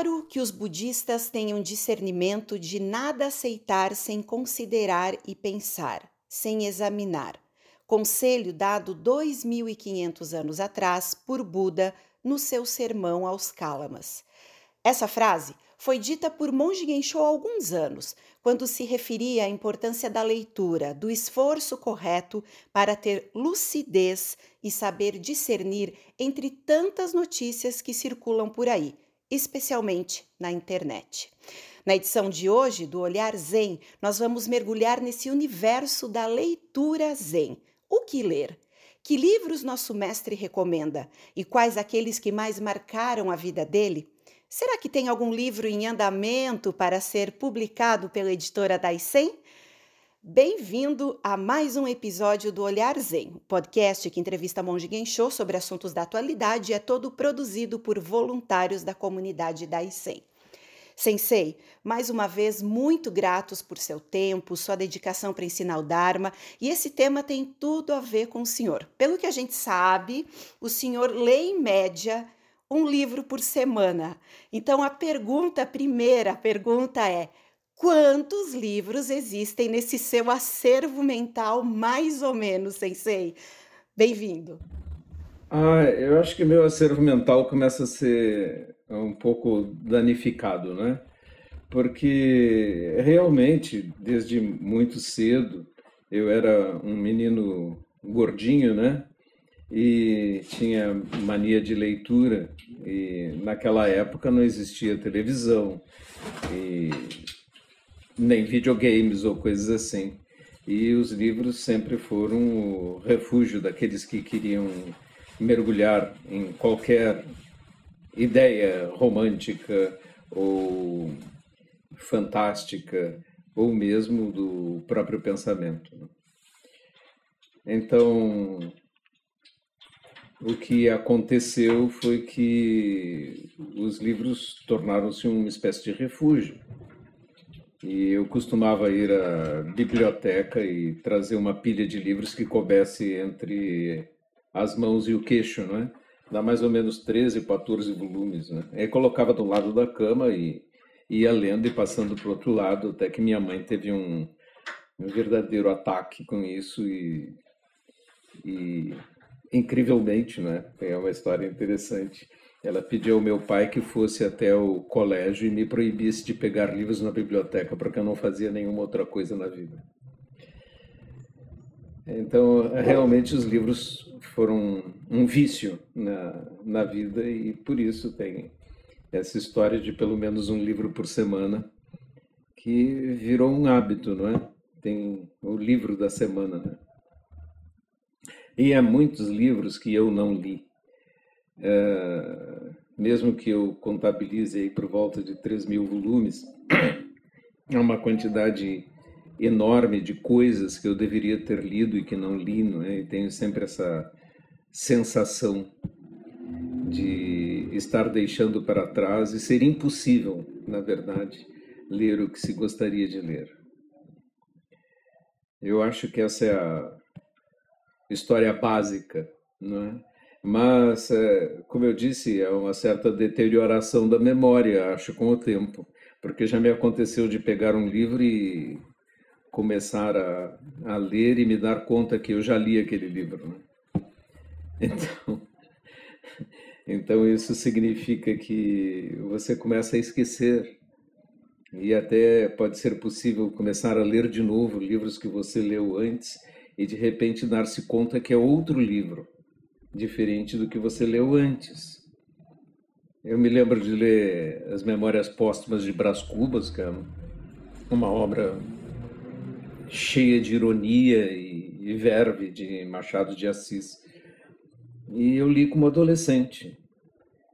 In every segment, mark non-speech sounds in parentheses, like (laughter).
Imploro que os budistas tenham discernimento de nada aceitar sem considerar e pensar, sem examinar. Conselho dado 2.500 anos atrás por Buda no seu sermão aos Cálamas. Essa frase foi dita por Monge Gensho há alguns anos, quando se referia à importância da leitura, do esforço correto para ter lucidez e saber discernir entre tantas notícias que circulam por aí especialmente na internet. Na edição de hoje do Olhar Zen, nós vamos mergulhar nesse universo da leitura Zen. O que ler? Que livros nosso mestre recomenda e quais aqueles que mais marcaram a vida dele? Será que tem algum livro em andamento para ser publicado pela editora Daisen? Bem-vindo a mais um episódio do Olhar Zen, podcast que entrevista Monge Gensho sobre assuntos da atualidade e é todo produzido por voluntários da comunidade Daisen. Sensei, mais uma vez muito gratos por seu tempo, sua dedicação para ensinar o Dharma, e esse tema tem tudo a ver com o senhor. Pelo que a gente sabe, o senhor lê em média um livro por semana. Então a pergunta, a primeira pergunta é: quantos livros existem nesse seu acervo mental, mais ou menos, Sensei? Bem-vindo. Ah, eu acho que meu acervo mental começa a ser um pouco danificado, né? Porque realmente, desde muito cedo, eu era um menino gordinho, né? E tinha mania de leitura. E naquela época não existia televisão. E nem videogames ou coisas assim. E os livros sempre foram o refúgio daqueles que queriam mergulhar em qualquer ideia romântica ou fantástica ou mesmo do próprio pensamento. Né? Então, o que aconteceu foi que os livros tornaram-se uma espécie de refúgio. E eu costumava ir à biblioteca e trazer uma pilha de livros que coubesse entre as mãos e o queixo, não é? Dá mais ou menos 13, 14 volumes, né? Aí colocava do lado da cama e ia lendo e passando para o outro lado, até que minha mãe teve um, um verdadeiro ataque com isso e, e incrivelmente, né? É uma história interessante ela pediu ao meu pai que fosse até o colégio e me proibisse de pegar livros na biblioteca, porque eu não fazia nenhuma outra coisa na vida. Então, realmente, os livros foram um vício na, na vida e por isso tem essa história de pelo menos um livro por semana que virou um hábito, não é? Tem o livro da semana, né? E há muitos livros que eu não li é, mesmo que eu contabilize aí por volta de 3 mil volumes, (clears throat) é uma quantidade enorme de coisas que eu deveria ter lido e que não li, não é? E tenho sempre essa sensação de estar deixando para trás e ser impossível, na verdade, ler o que se gostaria de ler. Eu acho que essa é a história básica, não é? Mas, é, como eu disse, é uma certa deterioração da memória, acho, com o tempo. Porque já me aconteceu de pegar um livro e começar a, a ler e me dar conta que eu já li aquele livro. Né? (laughs) Então, então, isso significa que você começa a esquecer. E até pode ser possível começar a ler de novo livros que você leu antes e de repente dar-se conta que é outro livro diferente do que você leu antes. Eu me lembro de ler As Memórias Póstumas de Brás Cubas, que é uma obra cheia de ironia e, verve de Machado de Assis. E eu li como adolescente.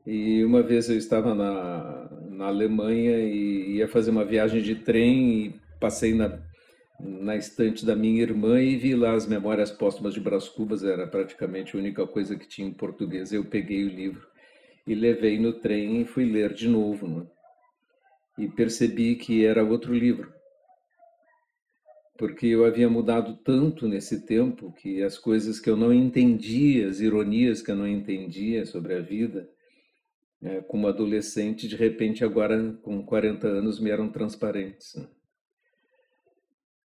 E uma vez eu estava na, na Alemanha e ia fazer uma viagem de trem e passei na na estante da minha irmã e vi lá as Memórias Póstumas de Brás Cubas, era praticamente a única coisa que tinha em português. Eu peguei o livro e levei no trem e fui ler de novo. Né? E percebi que era outro livro. Porque eu havia mudado tanto nesse tempo que as coisas que eu não entendia, as ironias que eu não entendia sobre a vida, é, como adolescente, de repente agora com 40 anos me eram transparentes. Né?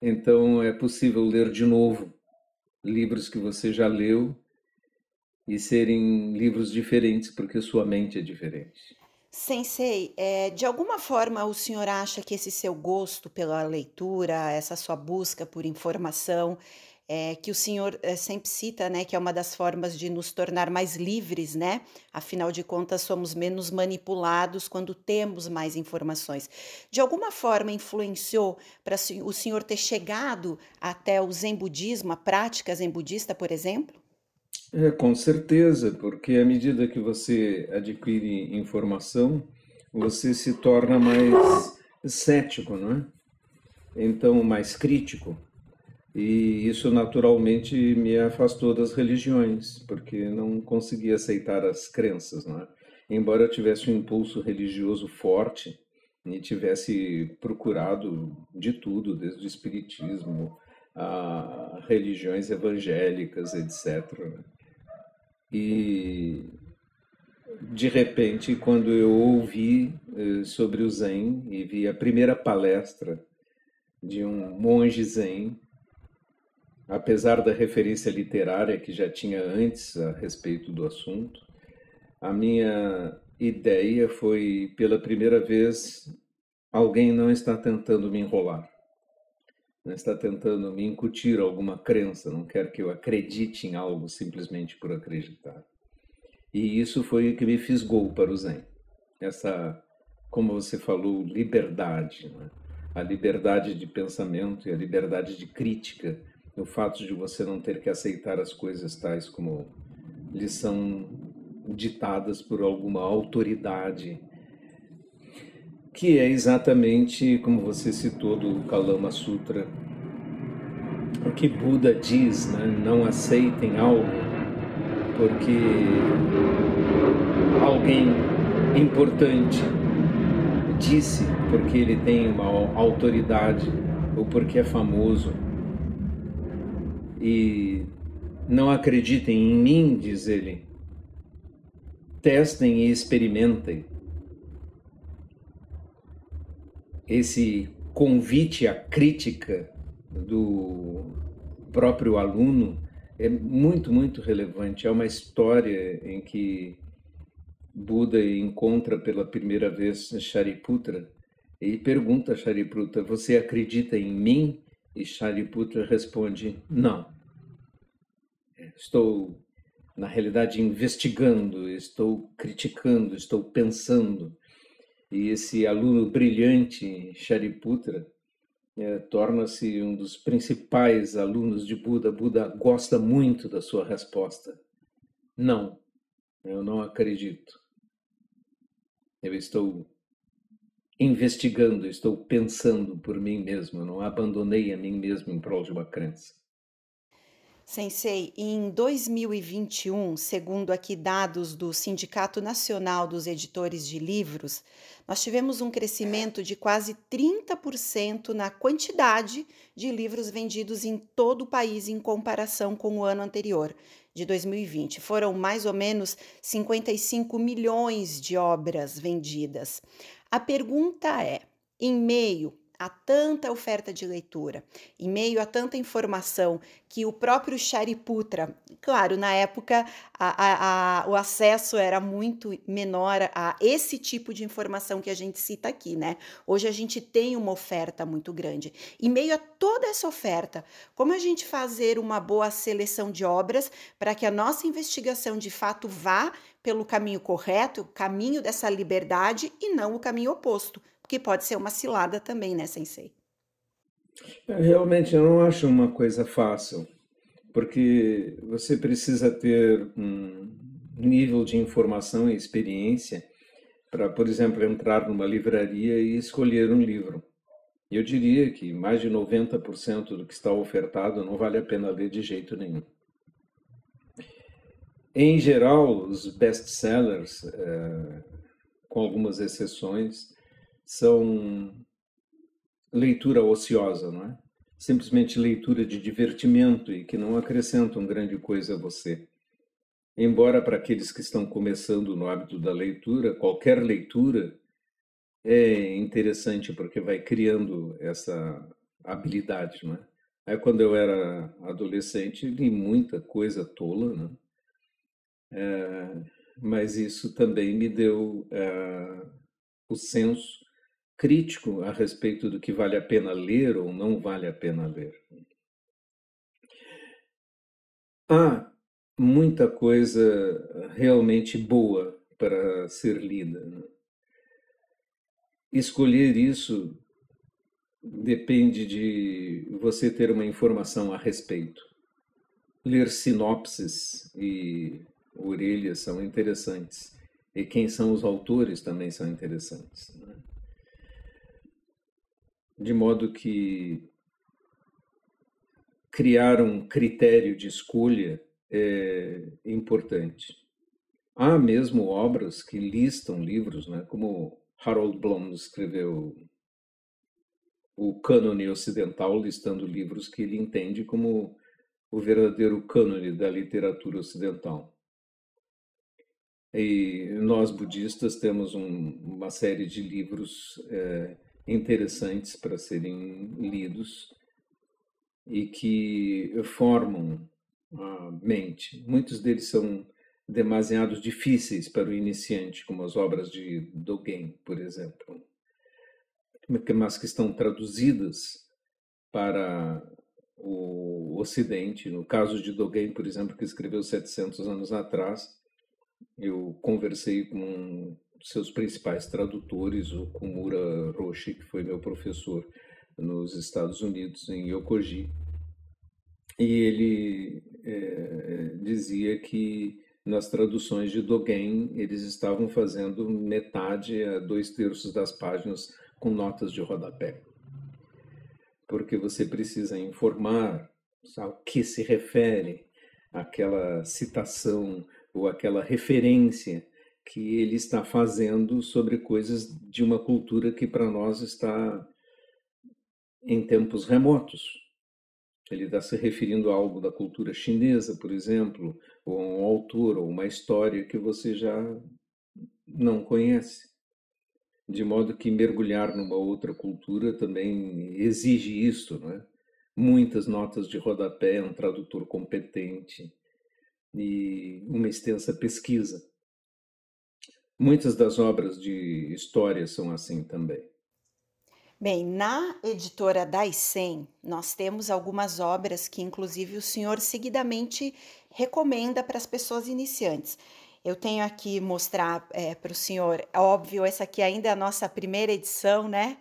Então é possível ler de novo livros que você já leu e serem livros diferentes, porque sua mente é diferente. Sensei, é, de alguma forma o senhor acha que esse seu gosto pela leitura, essa sua busca por informação, é, que o senhor é, sempre cita, né, que é uma das formas de nos tornar mais livres, né? Afinal de contas, somos menos manipulados quando temos mais informações. De alguma forma influenciou para o senhor ter chegado até o Zen budismo, a prática zen budista, por exemplo? É, com certeza, porque à medida que você adquire informação, você se torna mais cético, não é? Então, mais crítico. E isso naturalmente me afastou das religiões, porque não conseguia aceitar as crenças, não é? Embora eu tivesse um impulso religioso forte e tivesse procurado de tudo, desde o espiritismo a religiões evangélicas, etc. E de repente, quando eu ouvi eh, sobre o Zen e vi a primeira palestra de um monge Zen, apesar da referência literária que já tinha antes a respeito do assunto, a minha ideia foi, pela primeira vez, alguém não está tentando me enrolar, não está tentando me incutir alguma crença, não quer que eu acredite em algo simplesmente por acreditar. E isso foi o que me fisgou para o Zen. Essa, como você falou, liberdade, né? a liberdade de pensamento e a liberdade de crítica o fato de você não ter que aceitar as coisas tais como lhes são ditadas por alguma autoridade, que é exatamente como você citou do Kalama Sutra, o que Buda diz, né? não aceitem algo porque alguém importante disse, porque ele tem uma autoridade ou porque é famoso e não acreditem em mim, diz ele. Testem e experimentem. Esse convite à crítica do próprio aluno é muito, muito relevante. É uma história em que Buda encontra pela primeira vez Shariputra e pergunta a Shariputra: Você acredita em mim? E Shariputra responde: Não. Estou, na realidade, investigando, estou criticando, estou pensando. E esse aluno brilhante, Shariputra, é, torna-se um dos principais alunos de Buda. Buda gosta muito da sua resposta. Não, eu não acredito. Eu estou investigando, estou pensando por mim mesmo. Eu não abandonei a mim mesmo em prol de uma crença. Sensei, em 2021, segundo aqui dados do Sindicato Nacional dos Editores de Livros, nós tivemos um crescimento de quase 30% na quantidade de livros vendidos em todo o país em comparação com o ano anterior, de 2020. Foram mais ou menos 55 milhões de obras vendidas. A pergunta é: em meio a tanta oferta de leitura, em meio a tanta informação que o próprio Shariputra, claro, na época a, a, a, o acesso era muito menor a esse tipo de informação que a gente cita aqui, né? Hoje a gente tem uma oferta muito grande. Em meio a toda essa oferta, como a gente fazer uma boa seleção de obras para que a nossa investigação de fato vá pelo caminho correto, o caminho dessa liberdade e não o caminho oposto? Que pode ser uma cilada também, né, Sensei? É, realmente, eu não acho uma coisa fácil, porque você precisa ter um nível de informação e experiência para, por exemplo, entrar numa livraria e escolher um livro. Eu diria que mais de 90% do que está ofertado não vale a pena ler de jeito nenhum. Em geral, os best-sellers, é, com algumas exceções, são leitura ociosa, não é? Simplesmente leitura de divertimento e que não acrescentam grande coisa a você. embora para aqueles que estão começando no hábito da leitura, qualquer leitura é interessante porque vai criando essa habilidade, não é? Aí quando eu era adolescente li muita coisa tola, né? É, mas isso também me deu é, o senso crítico a respeito do que vale a pena ler ou não vale a pena ler. Há muita coisa realmente boa para ser lida. Né? Escolher isso depende de você ter uma informação a respeito. Ler sinopses e orelhas são interessantes. E quem são os autores também são interessantes. De modo que criar um critério de escolha é importante. Há mesmo obras que listam livros, né, como Harold Bloom escreveu o cânone ocidental, listando livros que ele entende como o verdadeiro cânone da literatura ocidental. E nós budistas temos um, uma série de livros é, interessantes para serem lidos e que formam a mente. Muitos deles são demasiado difíceis para o iniciante, como as obras de Dogen, por exemplo, mas que estão traduzidas para o Ocidente. No caso de Dogen, por exemplo, que escreveu 700 anos atrás, eu conversei com seus principais tradutores, o Kumura Roshi, que foi meu professor nos Estados Unidos, em Yokoji, e ele é, dizia que nas traduções de Dogen eles estavam fazendo metade a dois terços das páginas com notas de rodapé. Porque você precisa informar ao que se refere aquela citação ou aquela referência que ele está fazendo sobre coisas de uma cultura que para nós está em tempos remotos. Ele está se referindo a algo da cultura chinesa, por exemplo, ou a um autor, ou uma história que você já não conhece. De modo que mergulhar numa outra cultura também exige isso, não é? Muitas notas de rodapé, um tradutor competente e uma extensa pesquisa. Muitas das obras de história são assim também. Bem, na editora Daisen, nós temos algumas obras que, inclusive, o senhor seguidamente recomenda para as pessoas iniciantes. Eu tenho aqui mostrar é, para o senhor, óbvio, essa aqui ainda é a nossa primeira edição, né?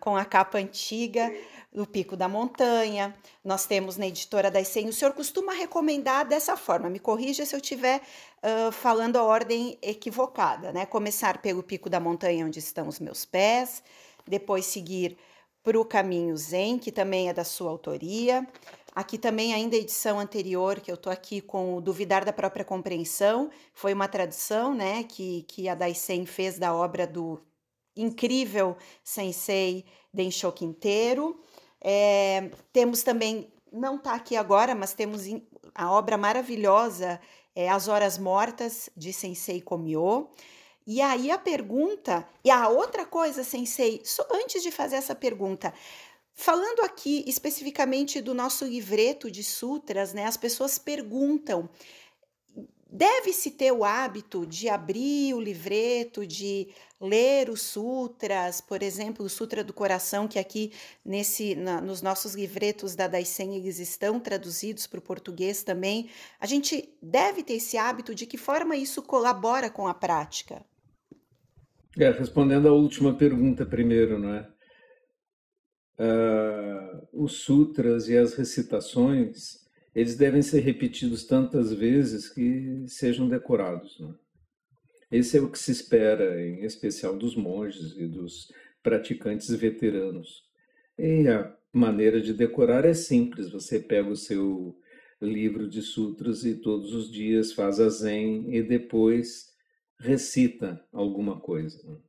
Com a capa antiga, do Pico da Montanha. Nós temos na editora Daisen. O senhor costuma recomendar dessa forma, me corrija se eu estiver uh, falando a ordem equivocada, né? Começar pelo Pico da Montanha, onde estão os meus pés depois seguir para o Caminho Zen, que também é da sua autoria. Aqui também, ainda a edição anterior, que eu estou aqui com o Duvidar da Própria Compreensão, foi uma tradução né, que, que a Daisen fez da obra do incrível sensei Densho Quinteiro. É, temos também, não está aqui agora, mas temos a obra maravilhosa é, As Horas Mortas, de Sensei Komyo. E aí a pergunta, e a outra coisa, sensei, só antes de fazer essa pergunta, falando aqui especificamente do nosso livreto de sutras, né? As pessoas perguntam: deve-se ter o hábito de abrir o livreto, de ler os sutras, por exemplo, o Sutra do Coração, que aqui nesse na, nos nossos livretos da Daisen eles estão traduzidos para o português também. A gente deve ter esse hábito de que forma isso colabora com a prática? É, respondendo à última pergunta primeiro, não é? Uh, os sutras e as recitações, eles devem ser repetidos tantas vezes que sejam decorados. Não é? Esse é o que se espera, em especial dos monges e dos praticantes veteranos. E a maneira de decorar é simples: você pega o seu livro de sutras e todos os dias faz a zen e depois recita alguma coisa.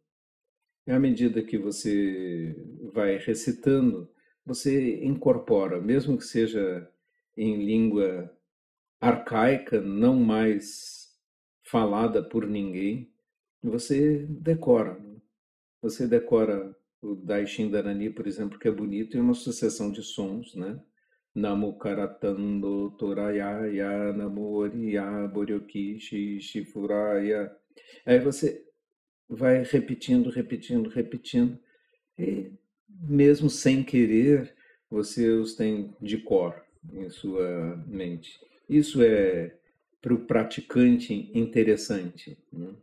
À medida que você vai recitando, você incorpora, mesmo que seja em língua arcaica, não mais falada por ninguém, você decora. Né? Você decora o Daishin Dharani, por exemplo, que é bonito, e uma sucessão de sons, né? Namo Karatando Torayaya, Namo Oriya, Boryoki, Shifuraya. Aí você vai repetindo, repetindo, repetindo, e mesmo sem querer, você os tem de cor em sua mente. Isso é para o praticante interessante. Né?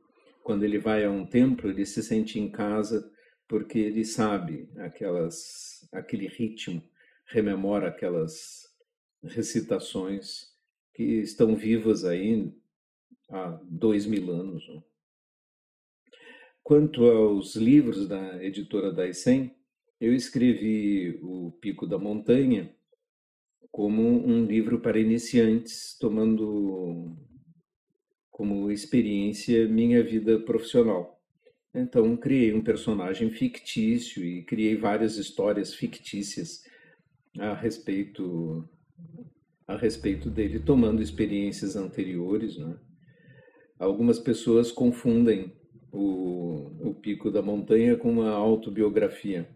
Quando ele vai a um templo, ele se sente em casa porque ele sabe aquelas, aquele ritmo, rememora aquelas recitações que estão vivas aí há dois mil anos. Né? Quanto aos livros da editora Daisen, eu escrevi O Pico da Montanha como um livro para iniciantes, tomando como experiência minha vida profissional. Então, criei um personagem fictício e criei várias histórias fictícias a respeito a respeito dele, tomando experiências anteriores. Né? Algumas pessoas confundem o, o Pico da Montanha com uma autobiografia.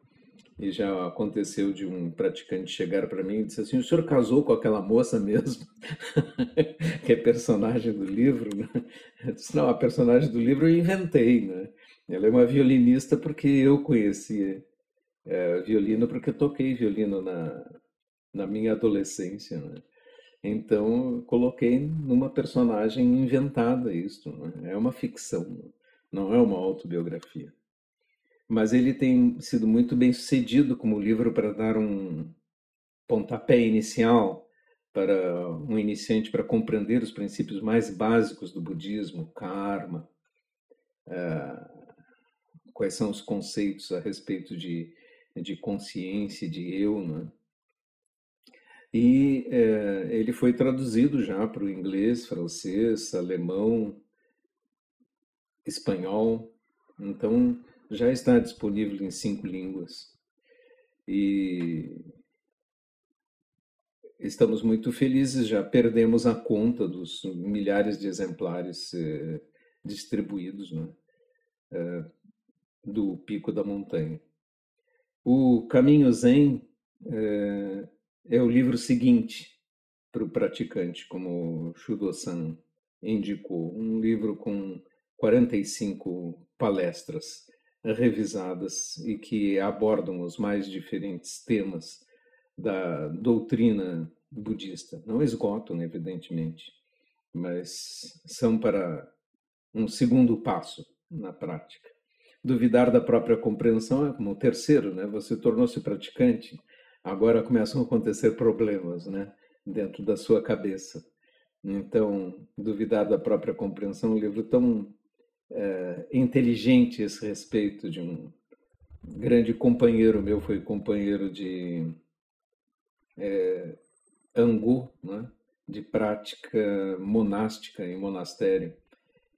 E já aconteceu de um praticante chegar para mim e disse assim: O senhor casou com aquela moça mesmo? (laughs) que é personagem do livro? Né? Eu disse: Não, a personagem do livro eu inventei. Né? Ela é uma violinista porque eu conheci é, violino, porque toquei violino na, na minha adolescência. Né? Então, coloquei numa personagem inventada isso. Né? É uma ficção. Não é uma autobiografia. Mas ele tem sido muito bem sucedido como livro para dar um pontapé inicial para um iniciante para compreender os princípios mais básicos do budismo, karma, eh, quais são os conceitos a respeito de, de consciência, de eu, né? E é, ele foi traduzido já para o inglês, francês, alemão, espanhol, então já está disponível em cinco línguas. E estamos muito felizes, já perdemos a conta dos milhares de exemplares eh, distribuídos né, eh, do Pico da Montanha. O Caminho Zen eh, é o livro seguinte para o praticante, como Shudo-san indicou, um livro com 45 palestras revisadas e que abordam os mais diferentes temas da doutrina budista. Não esgotam, evidentemente, mas são para um segundo passo na prática. Duvidar da própria compreensão é como o terceiro, né? Você tornou-se praticante, agora começam a acontecer problemas, né? Dentro da sua cabeça. Então, duvidar da própria compreensão um livro tão é, inteligente esse respeito de um grande companheiro meu, foi companheiro de é, Angu, né? de prática monástica em monastério.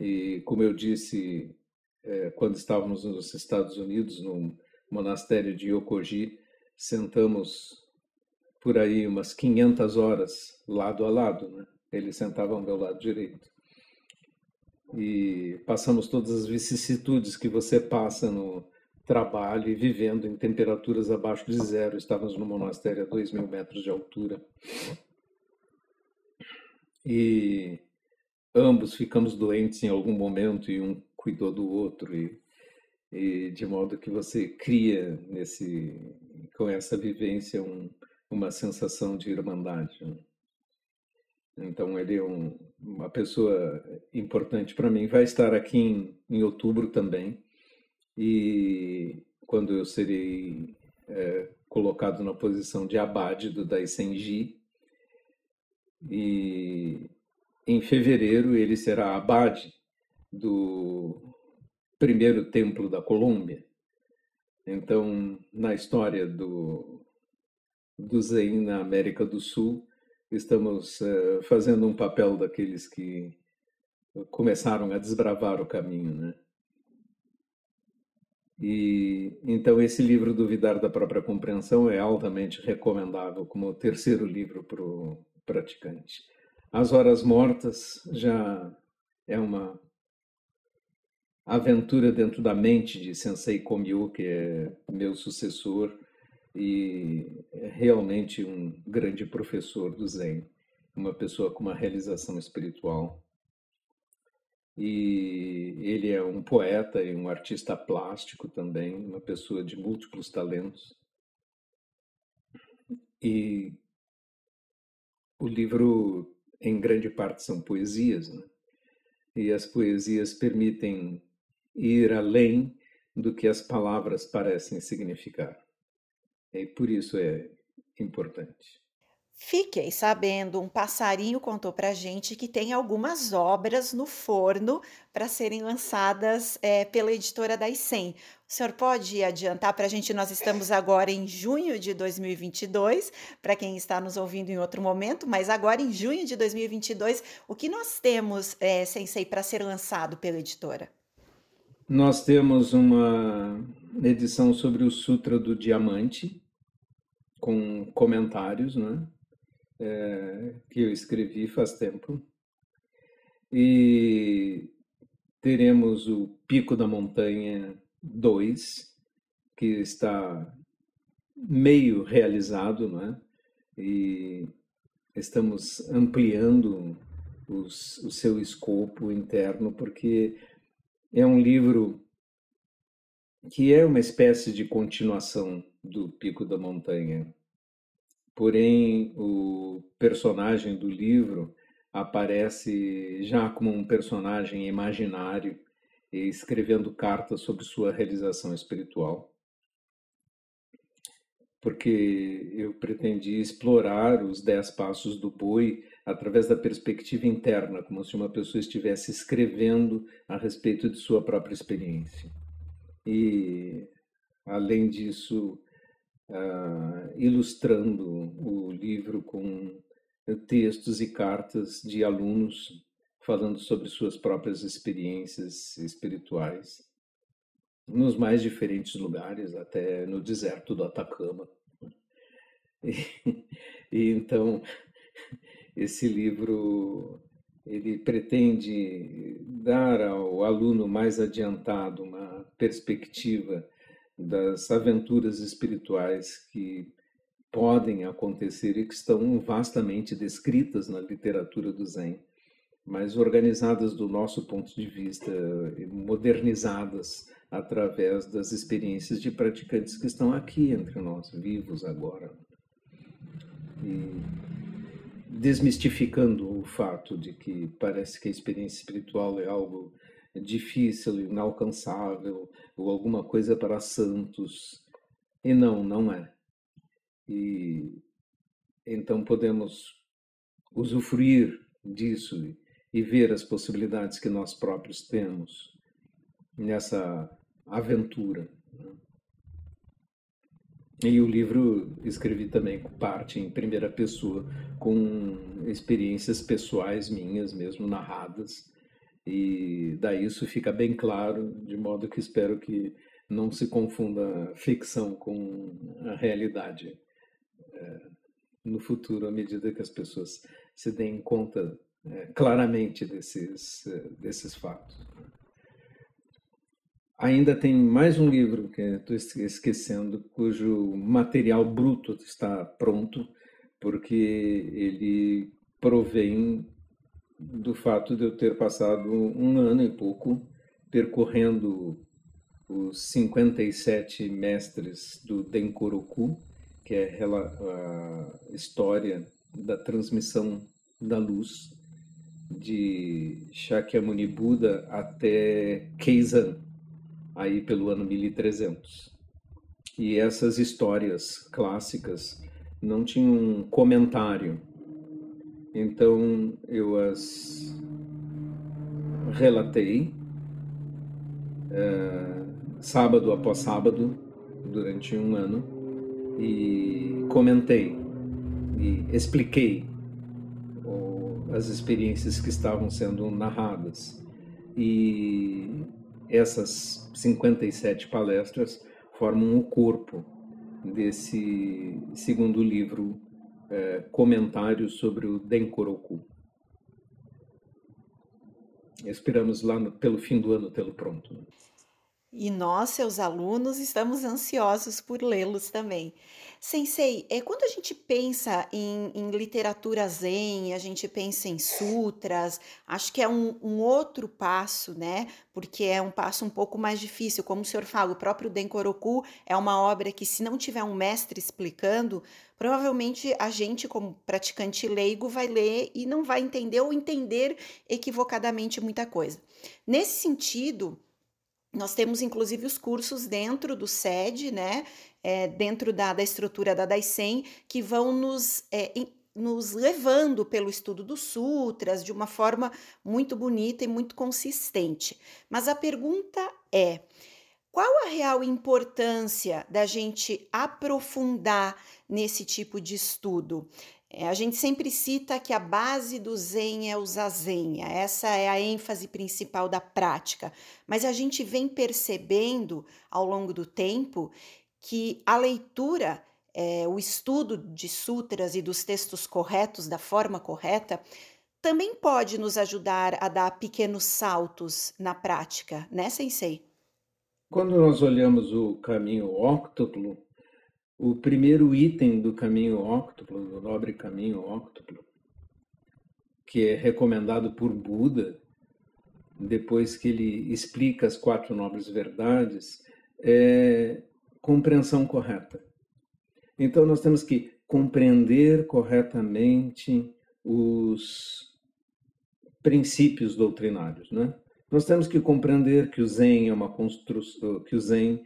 E, como eu disse, é, quando estávamos nos Estados Unidos, no monastério de Yokoji, sentamos por aí umas 500 horas lado a lado. Né? Ele sentava ao meu lado direito e passamos todas as vicissitudes que você passa no trabalho e vivendo em temperaturas abaixo de zero. Estávamos no monastério a dois mil metros de altura. E ambos ficamos doentes em algum momento e um cuidou do outro e, e de modo que você cria nesse com essa vivência um, uma sensação de irmandade. Né? Então ele é um, uma pessoa importante para mim. Vai estar aqui em, em, outubro também. E quando eu serei é, colocado na posição de abade do Daisenji. E em fevereiro ele será abade do primeiro templo da Colômbia. Então, na história do, do Zen na América do Sul, estamos uh, fazendo um papel daqueles que começaram a desbravar o caminho, né? E então esse livro Duvidar da própria compreensão é altamente recomendável como terceiro livro para o praticante. As Horas Mortas já é uma aventura dentro da mente de Sensei Komyo, que é meu sucessor e é realmente um grande professor do Zen, uma pessoa com uma realização espiritual. E ele é um poeta e um artista plástico também, uma pessoa de múltiplos talentos. E o livro, em grande parte, são poesias, né? e as poesias permitem ir além do que as palavras parecem significar. E por isso é importante. Fiquei sabendo, um passarinho contou pra gente que tem algumas obras no forno para serem lançadas eh, pela editora da ICEM. O senhor pode adiantar para a gente? Nós estamos agora em junho de 2022, para quem está nos ouvindo em outro momento, mas agora em junho de 2022, o que nós temos, eh, Sensei, para ser lançado pela editora? Nós temos uma edição sobre o Sutra do Diamante, com comentários, né? É, que eu escrevi faz tempo. E teremos o Pico da Montanha 2, que está meio realizado, né? E estamos ampliando os, o seu escopo interno, porque é um livro que é uma espécie de continuação do Pico da Montanha. Porém, o personagem do livro aparece já como um personagem imaginário escrevendo cartas sobre sua realização espiritual. Porque eu pretendi explorar os dez passos do boi através da perspectiva interna, como se uma pessoa estivesse escrevendo a respeito de sua própria experiência. E, além disso, uh, ilustrando o livro com textos e cartas de alunos falando sobre suas próprias experiências espirituais nos mais diferentes lugares, até no deserto do Atacama. E, (laughs) e então esse livro ele pretende dar ao aluno mais adiantado uma perspectiva das aventuras espirituais que podem acontecer e que estão vastamente descritas na literatura do Zen, mas organizadas do nosso ponto de vista, modernizadas através das experiências de praticantes que estão aqui entre nós, vivos agora. E desmistificando o fato de que parece que a experiência espiritual é algo difícil, inalcançável, ou alguma coisa para santos. E não, não é. E então podemos usufruir disso e ver as possibilidades que nós próprios temos nessa aventura. Né? E o livro escrevi também parte em primeira pessoa, com experiências pessoais minhas mesmo narradas. E daí isso fica bem claro, de modo que espero que não se confunda ficção com a realidade é, no futuro, à medida que as pessoas se deem conta é, claramente desses, desses fatos. Ainda tem mais um livro que estou esquecendo, cujo material bruto está pronto, porque ele provém do fato de eu ter passado um ano e pouco percorrendo os 57 mestres do Denkoroku, que é a história da transmissão da luz de Shakyamuni Buda até Keizan, aí pelo ano 1300. E essas histórias clássicas não tinham um comentário. Então eu as relatei uh, sábado após sábado durante um ano e comentei e expliquei as experiências que estavam sendo narradas. E essas 57 palestras formam o corpo desse segundo livro, é, Comentário sobre o Denkoroku. Esperamos lá no, pelo fim do ano tê-lo pronto. Né? E nós, seus alunos, estamos ansiosos por lê-los também. Sensei, é, quando a gente pensa em, em literatura zen, a gente pensa em sutras, acho que é um, um outro passo, né? Porque é um passo um pouco mais difícil. Como o senhor fala, o próprio Denkoroku é uma obra que, se não tiver um mestre explicando, provavelmente a gente, como praticante leigo, vai ler e não vai entender ou entender equivocadamente muita coisa. Nesse sentido, nós temos inclusive os cursos dentro do SED, né? É, dentro da, da estrutura da Daisen, que vão nos, é, nos levando pelo estudo dos sutras de uma forma muito bonita e muito consistente. Mas a pergunta é: qual a real importância da gente aprofundar nesse tipo de estudo? É, a gente sempre cita que a base do Zen é o Zazen, essa é a ênfase principal da prática, mas a gente vem percebendo ao longo do tempo que a leitura, é, o estudo de sutras e dos textos corretos, da forma correta, também pode nos ajudar a dar pequenos saltos na prática, né, Sensei? Quando nós olhamos o caminho óctuplo, o primeiro item do caminho óctuplo, do nobre caminho óctuplo, que é recomendado por Buda, depois que ele explica as quatro nobres verdades, é compreensão correta. Então nós temos que compreender corretamente os princípios doutrinários, né? Nós temos que compreender que o Zen é uma construção, que o Zen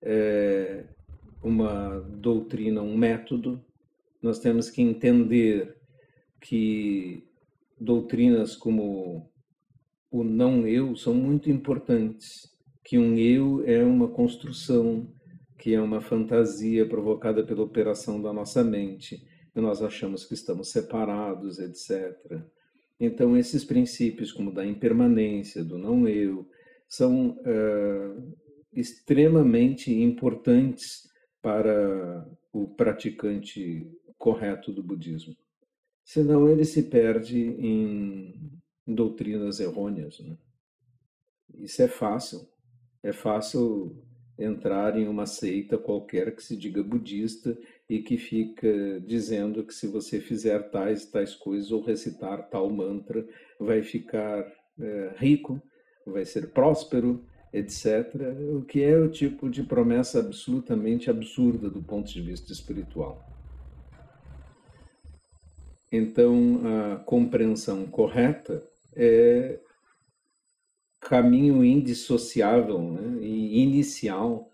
é, uma doutrina, um método, nós temos que entender que doutrinas como o não eu são muito importantes, que um eu é uma construção, que é uma fantasia provocada pela operação da nossa mente, e nós achamos que estamos separados, etc. Então, esses princípios, como da impermanência, do não eu, são uh, extremamente importantes para o praticante correto do budismo. Senão ele se perde em doutrinas errôneas. Né? Isso é fácil. É fácil entrar em uma seita qualquer que se diga budista e que fica dizendo que se você fizer tais tais coisas ou recitar tal mantra, vai ficar é, rico, vai ser próspero, etc., o que é o tipo de promessa absolutamente absurda do ponto de vista espiritual. Então, a compreensão correta é caminho indissociável né, e inicial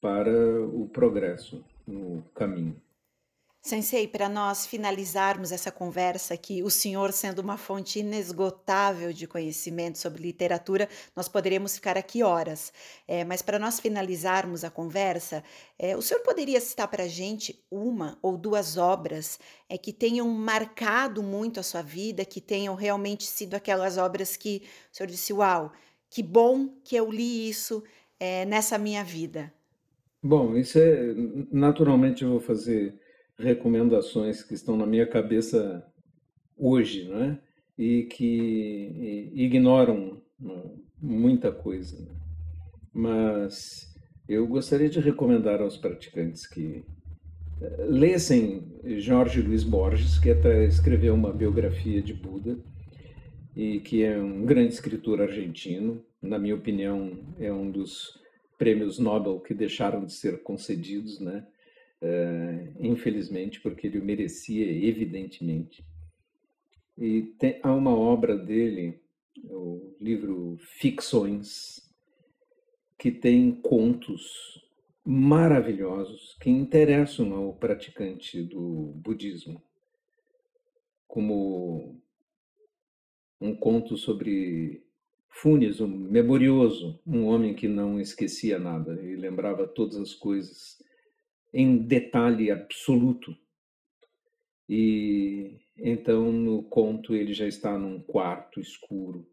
para o progresso no caminho. Sensei, para nós finalizarmos essa conversa aqui, o senhor sendo uma fonte inesgotável de conhecimento sobre literatura, nós poderíamos ficar aqui horas. É, mas para nós finalizarmos a conversa, é, o senhor poderia citar para a gente uma ou duas obras é, que tenham marcado muito a sua vida, que tenham realmente sido aquelas obras que o senhor disse: Uau, que bom que eu li isso é, nessa minha vida? Bom, isso é. Naturalmente eu vou fazer recomendações que estão na minha cabeça hoje, não é? E que ignoram muita coisa. Né? Mas eu gostaria de recomendar aos praticantes que eh, lessem Jorge Luiz Borges, que até escreveu uma biografia de Buda e que é um grande escritor argentino. Na minha opinião, é um dos prêmios Nobel que deixaram de ser concedidos, né? Uh, infelizmente, porque ele o merecia, evidentemente. E tem, há uma obra dele, o livro Ficções, que tem contos maravilhosos que interessam ao praticante do budismo, como um conto sobre Funes, um memorioso, um homem que não esquecia nada e lembrava todas as coisas em detalhe absoluto. E então no conto ele já está num quarto escuro,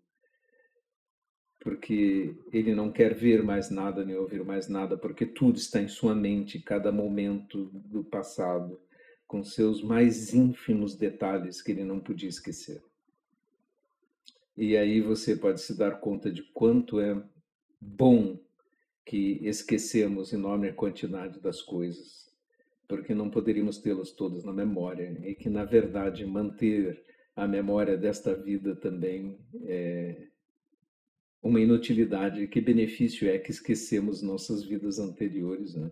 porque ele não quer ver mais nada nem ouvir mais nada, porque tudo está em sua mente, cada momento do passado, com seus mais ínfimos detalhes que ele não podia esquecer. E aí você pode se dar conta de quanto é bom que esquecemos enorme quantidade das coisas, porque não poderíamos tê-las todas na memória, e que, na verdade, manter a memória desta vida também é uma inutilidade. Que benefício é que esquecemos nossas vidas anteriores, né?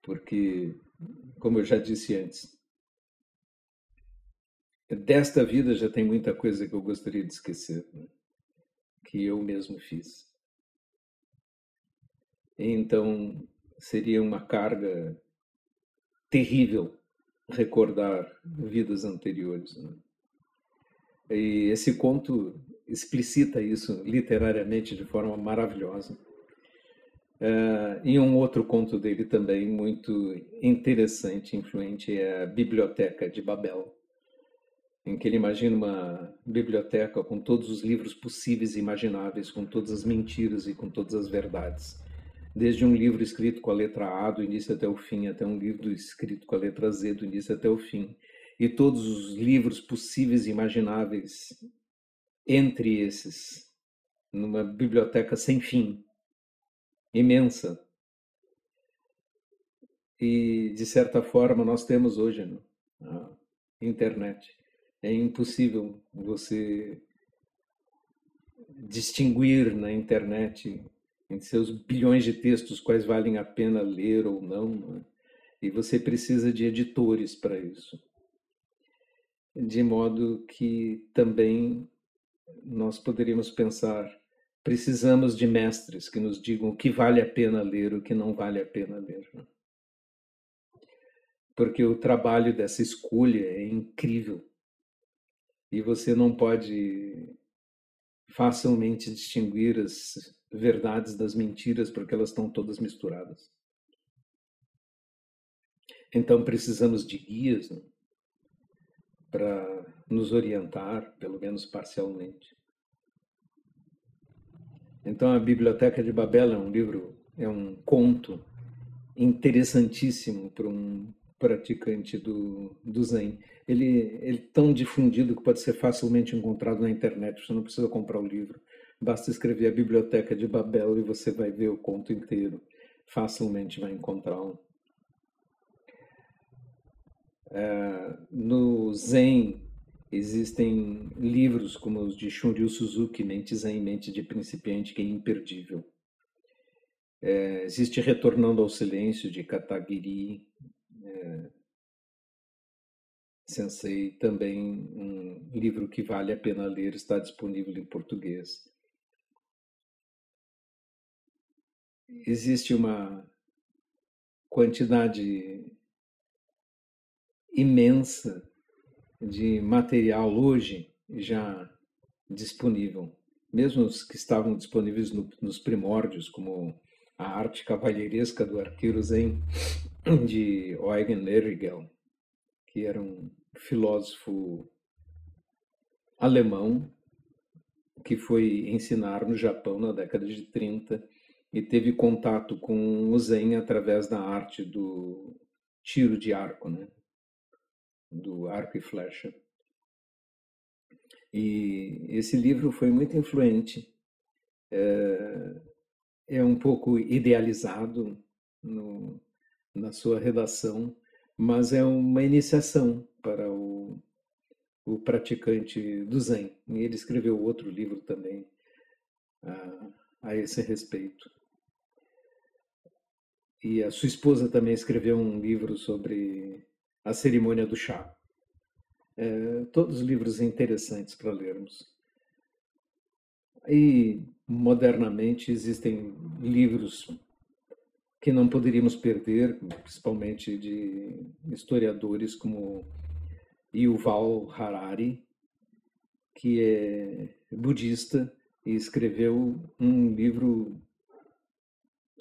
Porque, como eu já disse antes, desta vida já tem muita coisa que eu gostaria de esquecer, né? que eu mesmo fiz. Então, seria uma carga terrível recordar vidas anteriores. Né? E esse conto explicita isso literariamente de forma maravilhosa. Uh, e um outro conto dele também muito interessante, influente, é a Biblioteca de Babel, em que ele imagina uma biblioteca com todos os livros possíveis e imagináveis, com todas as mentiras e com todas as verdades desde um livro escrito com a letra A do início até o fim, até um livro escrito com a letra Z do início até o fim, e todos os livros possíveis e imagináveis entre esses, numa biblioteca sem fim, imensa. E, de certa forma, nós temos hoje né, a internet. É impossível você distinguir na internet entre seus bilhões de textos, quais valem a pena ler ou não. não é? E você precisa de editores para isso. De modo que também nós poderíamos pensar, precisamos de mestres que nos digam o que vale a pena ler, o que não vale a pena ler. Não? É? Porque o trabalho dessa escolha é incrível. E você não pode facilmente distinguir as verdades das mentiras, porque elas estão todas misturadas. Então precisamos de guias né, para nos orientar, pelo menos parcialmente. Então a Biblioteca de Babel é um livro, é um conto interessantíssimo para um praticante do, do Zen. Ele, ele é tão difundido que pode ser facilmente encontrado na internet, você não precisa comprar o livro. Basta escrever a Biblioteca de Babel e você vai ver o conto inteiro. Facilmente vai encontrá-lo. É, no Zen existem livros como os de Shunryu Suzuki, Mente Zen, Mente de Principiante, que é imperdível. É, existe Retornando ao Silêncio, de Katagiri é, Sensei, também um livro que vale a pena ler, está disponível em português. Existe uma quantidade imensa de material hoje já disponível, mesmo os que estavam disponíveis no, nos primórdios, como a arte cavalheiresca do arqueiro Zen de Eugen Erigel, que era um filósofo alemão que foi ensinar no Japão na década de 30 e teve contato com o Zen através da arte do tiro de arco, né? do arco e flecha. E esse livro foi muito influente. É, é um pouco idealizado no, na sua redação, mas é uma iniciação para o, o praticante do Zen. E ele escreveu outro livro também a, a esse respeito. E a sua esposa também escreveu um livro sobre a cerimônia do chá. É, todos livros interessantes para lermos. E, modernamente, existem livros que não poderíamos perder, principalmente de historiadores como Yuval Harari, que é budista e escreveu um livro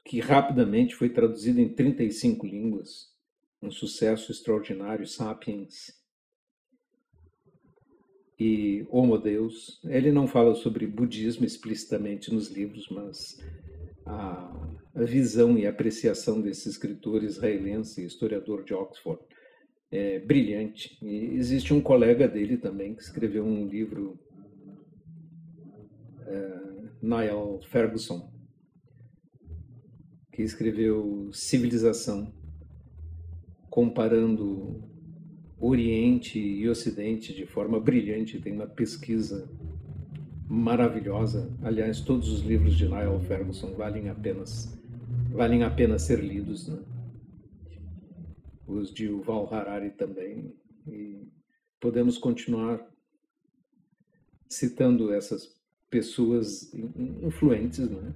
que rapidamente foi traduzido em 35 línguas, um sucesso extraordinário, Sapiens e Homo Deus. Ele não fala sobre budismo explicitamente nos livros, mas a, a visão e apreciação desse escritor israelense, historiador de Oxford, é brilhante. E existe um colega dele também que escreveu um livro uh, Niall Ferguson, que escreveu Civilização, comparando Oriente e Ocidente de forma brilhante. Tem uma pesquisa maravilhosa. Aliás, todos os livros de Niall Ferguson valem apenas valem a pena ser lidos, né? Os de Yuval Harari também. E podemos continuar citando essas pessoas influentes, né?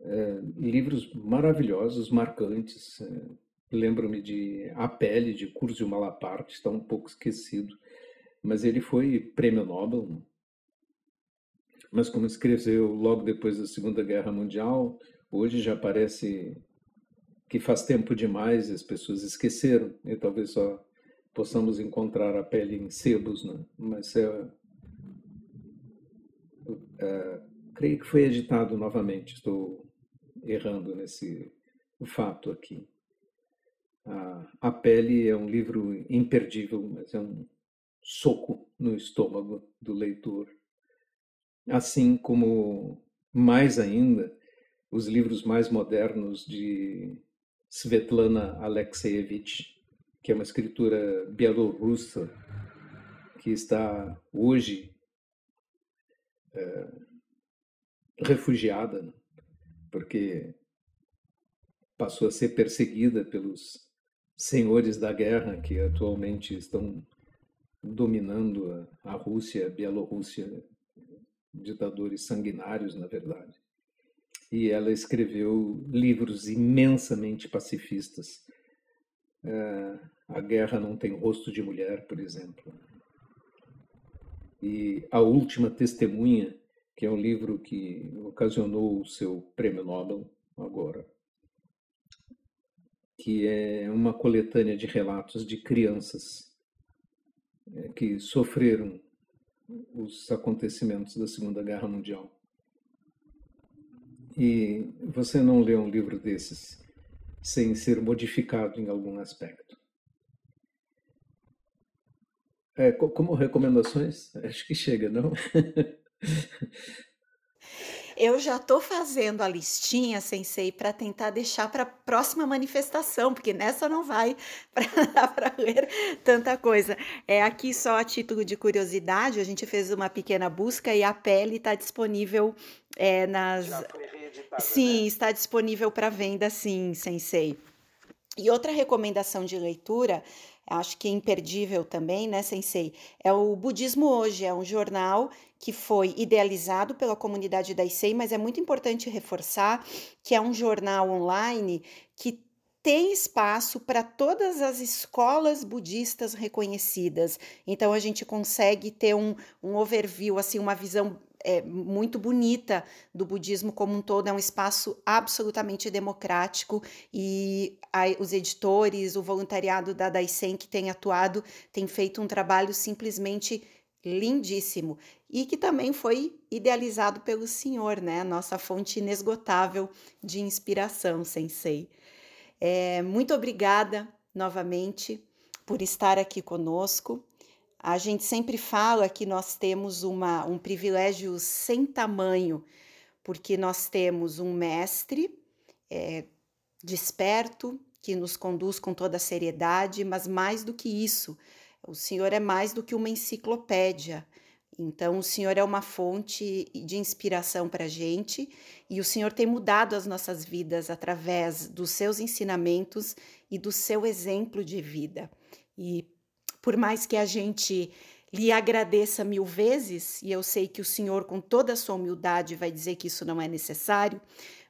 É, livros maravilhosos, marcantes. É, Lembro-me de A Pele, de Curzio Malaparte, está um pouco esquecido, mas ele foi prêmio Nobel. Mas como escreveu logo depois da Segunda Guerra Mundial, hoje já parece que faz tempo demais e as pessoas esqueceram, e talvez só possamos encontrar a pele em sebos, né? mas é, é, creio que foi editado novamente, estou errando nesse fato aqui. A, Pele é um livro imperdível, mas é um soco no estômago do leitor. Assim como, mais ainda, os livros mais modernos de Svetlana Alexeyevich, que é uma escritora bielorrussa que está hoje é, refugiada, né? Porque passou a ser perseguida pelos senhores da guerra que atualmente estão dominando a, Rússia, a Bielorrússia, ditadores sanguinários, na verdade. E ela escreveu livros imensamente pacifistas. É, a Guerra Não Tem Rosto de Mulher, por exemplo. E A Última Testemunha, que é um livro que ocasionou o seu prêmio Nobel agora que é uma coletânea de relatos de crianças é, que sofreram os acontecimentos da Segunda Guerra Mundial. E você não lê um livro desses sem ser modificado em algum aspecto. É, como recomendações, (laughs) acho que chega, não? (laughs) Eu já estou fazendo a listinha, sensei, para tentar deixar para a próxima manifestação, porque nessa não vai (laughs) para ler tanta coisa. É aqui só a título de curiosidade, a gente fez uma pequena busca e a pele está disponível é, nas. Reeditada, sim, né? está disponível para venda, sim, sensei. E outra recomendação de leitura acho que é imperdível também, né, Sensei? É o Budismo Hoje, é um jornal que foi idealizado pela comunidade da ICEI, mas é muito importante reforçar que é um jornal online que tem espaço para todas as escolas budistas reconhecidas. Então a gente consegue ter um, um overview, assim, uma visão é, muito bonita do budismo como um todo, é um espaço absolutamente democrático e a, os editores, o voluntariado da Daisen que tem atuado, tem feito um trabalho simplesmente lindíssimo e que também foi idealizado pelo senhor, né? Nossa fonte inesgotável de inspiração, sensei. É, muito obrigada novamente por estar aqui conosco. A gente sempre fala que nós temos uma, um privilégio sem tamanho, porque nós temos um mestre é, desperto, que nos conduz com toda a seriedade, mas mais do que isso, o Senhor é mais do que uma enciclopédia. Então, o Senhor é uma fonte de inspiração para a gente e o Senhor tem mudado as nossas vidas através dos seus ensinamentos e do seu exemplo de vida. E por mais que a gente lhe agradeça mil vezes, e eu sei que o Senhor, com toda a sua humildade, vai dizer que isso não é necessário,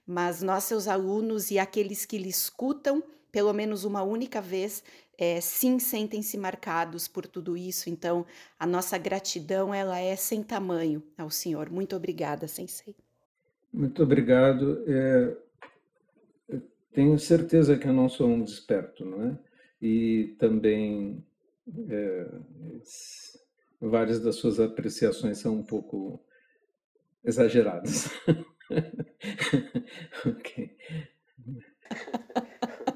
mas nós, seus alunos e aqueles que lhe escutam, pelo menos uma única vez, é, sim sentem-se marcados por tudo isso. Então, a nossa gratidão ela é sem tamanho ao Senhor. Muito obrigada, Sensei. Muito obrigado. É, tenho certeza que eu não sou um desperto, não é? E também é, várias das suas apreciações são um pouco exageradas. (laughs) ok. (laughs)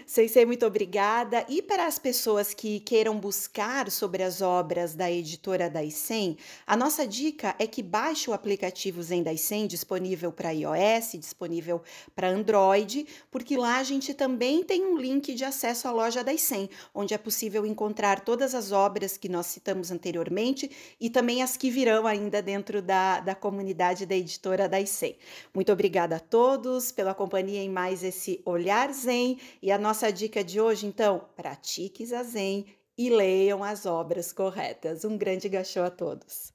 Sensei, muito obrigada. E para as pessoas que queiram buscar sobre as obras da editora Daisen, a nossa dica é que baixe o aplicativo Zen Daisen, disponível para iOS, disponível para Android, porque lá a gente também tem um link de acesso à loja Daisen, onde é possível encontrar todas as obras que nós citamos anteriormente e também as que virão ainda dentro da, da comunidade da editora Daisen. Muito obrigada a todos pela companhia em mais esse Olhar Zen e a nossa dica de hoje, então, pratique Zazen e leiam as obras corretas. Um grande gachô a todos.